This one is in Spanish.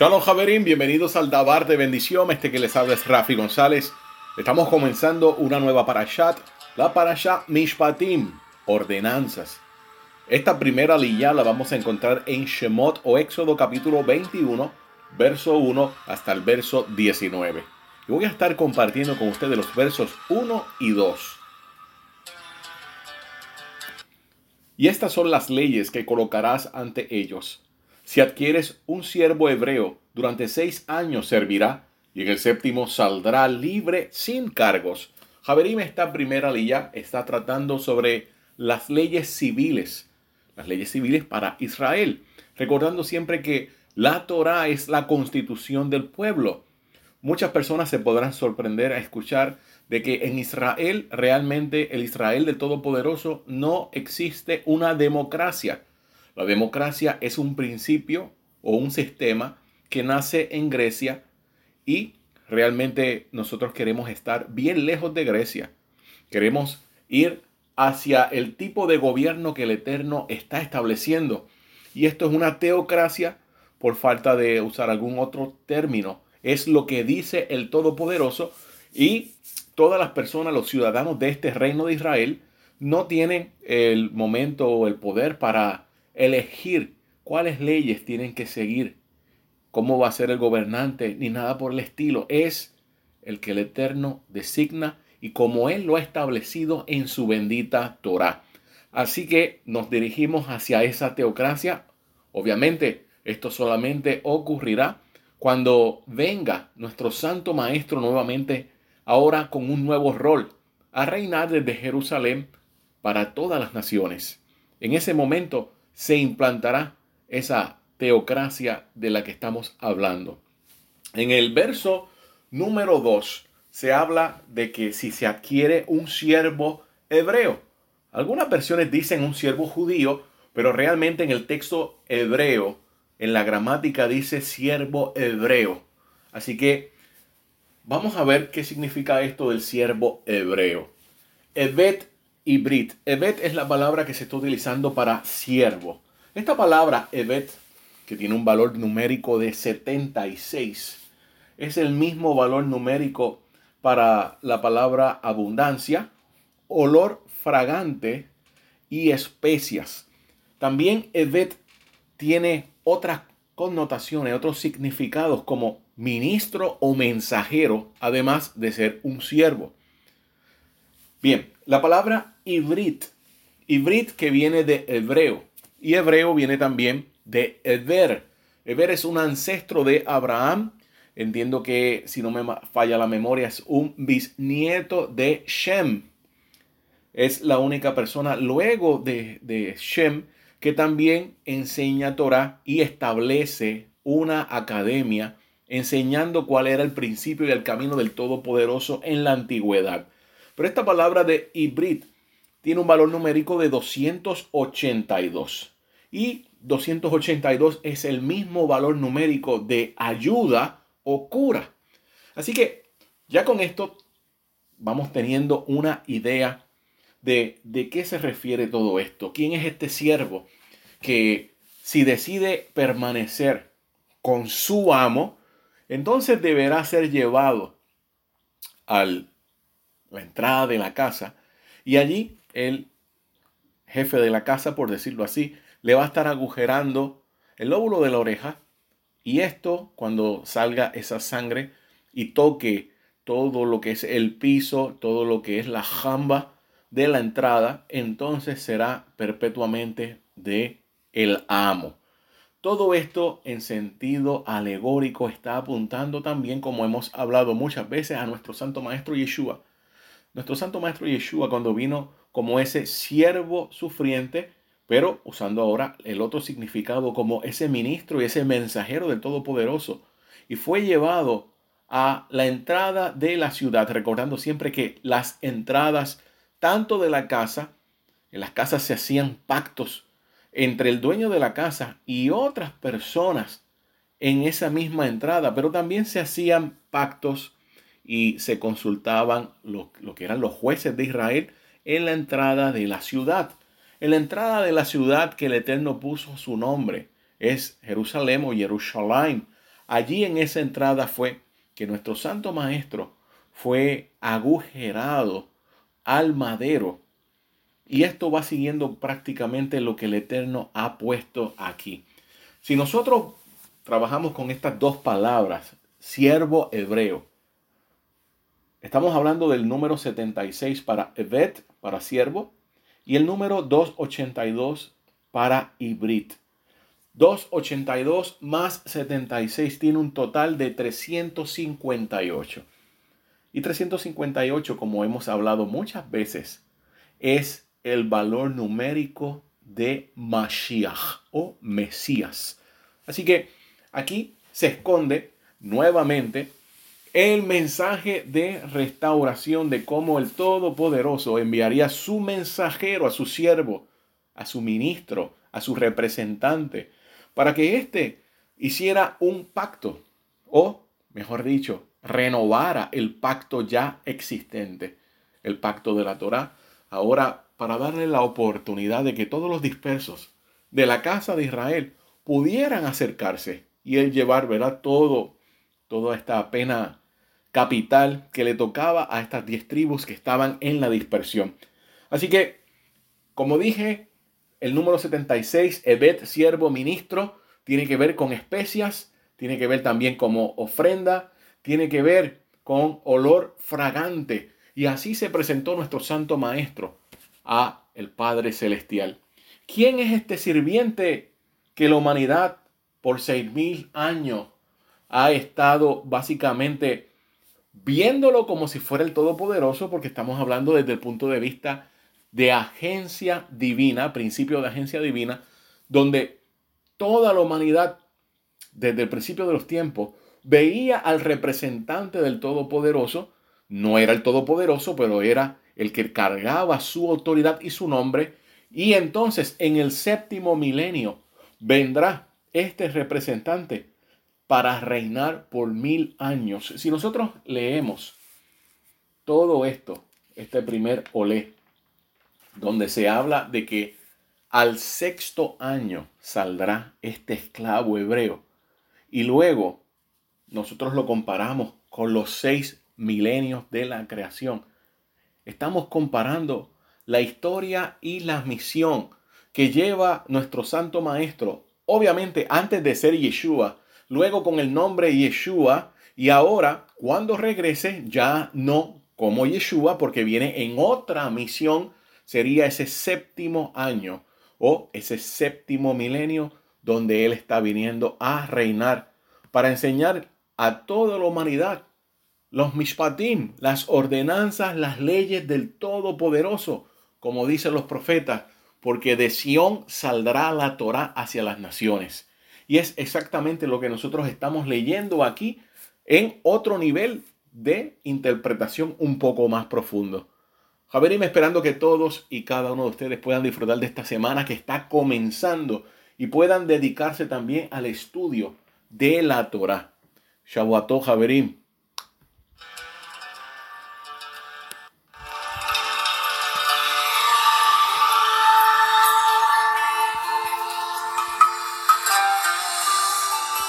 Shalom Javerín, bienvenidos al Dabar de Bendición. Este que les habla es Rafi González. Estamos comenzando una nueva parashat, la parashat Mishpatim, ordenanzas. Esta primera lilla la vamos a encontrar en Shemot o Éxodo capítulo 21, verso 1 hasta el verso 19. Y voy a estar compartiendo con ustedes los versos 1 y 2. Y estas son las leyes que colocarás ante ellos. Si adquieres un siervo hebreo, durante seis años servirá, y en el séptimo saldrá libre sin cargos. Javerim, esta primera lilla está tratando sobre las leyes civiles, las leyes civiles para Israel, recordando siempre que la Torah es la constitución del pueblo. Muchas personas se podrán sorprender a escuchar de que en Israel, realmente el Israel del Todopoderoso, no existe una democracia. La democracia es un principio o un sistema que nace en Grecia y realmente nosotros queremos estar bien lejos de Grecia. Queremos ir hacia el tipo de gobierno que el Eterno está estableciendo. Y esto es una teocracia por falta de usar algún otro término. Es lo que dice el Todopoderoso y todas las personas, los ciudadanos de este reino de Israel, no tienen el momento o el poder para elegir cuáles leyes tienen que seguir, cómo va a ser el gobernante, ni nada por el estilo. Es el que el Eterno designa y como Él lo ha establecido en su bendita Torah. Así que nos dirigimos hacia esa teocracia. Obviamente, esto solamente ocurrirá cuando venga nuestro Santo Maestro nuevamente ahora con un nuevo rol, a reinar desde Jerusalén para todas las naciones. En ese momento se implantará esa teocracia de la que estamos hablando. En el verso número 2 se habla de que si se adquiere un siervo hebreo, algunas versiones dicen un siervo judío, pero realmente en el texto hebreo, en la gramática dice siervo hebreo. Así que Vamos a ver qué significa esto del siervo hebreo. Evet y. Evet es la palabra que se está utilizando para siervo. Esta palabra Evet, que tiene un valor numérico de 76, es el mismo valor numérico para la palabra abundancia, olor fragante y especias. También Evet tiene otras connotaciones, otros significados como ministro o mensajero, además de ser un siervo. Bien, la palabra ibrit, ibrit que viene de hebreo, y hebreo viene también de Eber. Eber es un ancestro de Abraham. Entiendo que, si no me falla la memoria, es un bisnieto de Shem. Es la única persona luego de, de Shem que también enseña Torah y establece una academia enseñando cuál era el principio y el camino del Todopoderoso en la antigüedad. Pero esta palabra de hibrid tiene un valor numérico de 282. Y 282 es el mismo valor numérico de ayuda o cura. Así que ya con esto vamos teniendo una idea de, de qué se refiere todo esto. ¿Quién es este siervo que si decide permanecer con su amo, entonces deberá ser llevado a la entrada de la casa y allí el jefe de la casa, por decirlo así, le va a estar agujerando el lóbulo de la oreja y esto cuando salga esa sangre y toque todo lo que es el piso, todo lo que es la jamba de la entrada, entonces será perpetuamente de el amo. Todo esto en sentido alegórico está apuntando también, como hemos hablado muchas veces, a nuestro Santo Maestro Yeshua. Nuestro Santo Maestro Yeshua cuando vino como ese siervo sufriente, pero usando ahora el otro significado como ese ministro y ese mensajero del Todopoderoso. Y fue llevado a la entrada de la ciudad, recordando siempre que las entradas tanto de la casa, en las casas se hacían pactos entre el dueño de la casa y otras personas en esa misma entrada, pero también se hacían pactos y se consultaban lo, que eran los jueces de Israel en la entrada de la ciudad. En la entrada de la ciudad que el Eterno puso su nombre es Jerusalén o Jerusalén. allí en esa entrada fue que nuestro Santo Maestro fue agujerado al madero. Y esto va siguiendo prácticamente lo que el Eterno ha puesto aquí. Si nosotros trabajamos con estas dos palabras, siervo hebreo, estamos hablando del número 76 para Evet, para siervo, y el número 282 para hibrid. 282 más 76 tiene un total de 358. Y 358, como hemos hablado muchas veces, es el valor numérico de Mashiach o Mesías. Así que aquí se esconde nuevamente el mensaje de restauración de cómo el Todopoderoso enviaría su mensajero a su siervo, a su ministro, a su representante, para que éste hiciera un pacto, o mejor dicho, renovara el pacto ya existente, el pacto de la Torá, ahora para darle la oportunidad de que todos los dispersos de la casa de Israel pudieran acercarse y él llevar, ¿verdad? Todo, toda esta pena capital que le tocaba a estas diez tribus que estaban en la dispersión. Así que, como dije, el número 76, Evet, siervo, ministro, tiene que ver con especias, tiene que ver también como ofrenda, tiene que ver con olor fragante. Y así se presentó nuestro Santo Maestro a el Padre Celestial. ¿Quién es este sirviente que la humanidad por seis mil años ha estado básicamente viéndolo como si fuera el Todopoderoso, porque estamos hablando desde el punto de vista de agencia divina, principio de agencia divina, donde toda la humanidad, desde el principio de los tiempos, veía al representante del Todopoderoso, no era el Todopoderoso, pero era el que cargaba su autoridad y su nombre, y entonces en el séptimo milenio vendrá este representante para reinar por mil años. Si nosotros leemos todo esto, este primer olé, donde se habla de que al sexto año saldrá este esclavo hebreo, y luego nosotros lo comparamos con los seis milenios de la creación. Estamos comparando la historia y la misión que lleva nuestro Santo Maestro, obviamente antes de ser Yeshua, luego con el nombre Yeshua, y ahora cuando regrese ya no como Yeshua, porque viene en otra misión, sería ese séptimo año o ese séptimo milenio donde Él está viniendo a reinar para enseñar a toda la humanidad los mishpatim, las ordenanzas, las leyes del Todopoderoso, como dicen los profetas, porque de Sión saldrá la Torah hacia las naciones. Y es exactamente lo que nosotros estamos leyendo aquí en otro nivel de interpretación un poco más profundo. Javerim, esperando que todos y cada uno de ustedes puedan disfrutar de esta semana que está comenzando y puedan dedicarse también al estudio de la Torah. Shavuató, Javerim.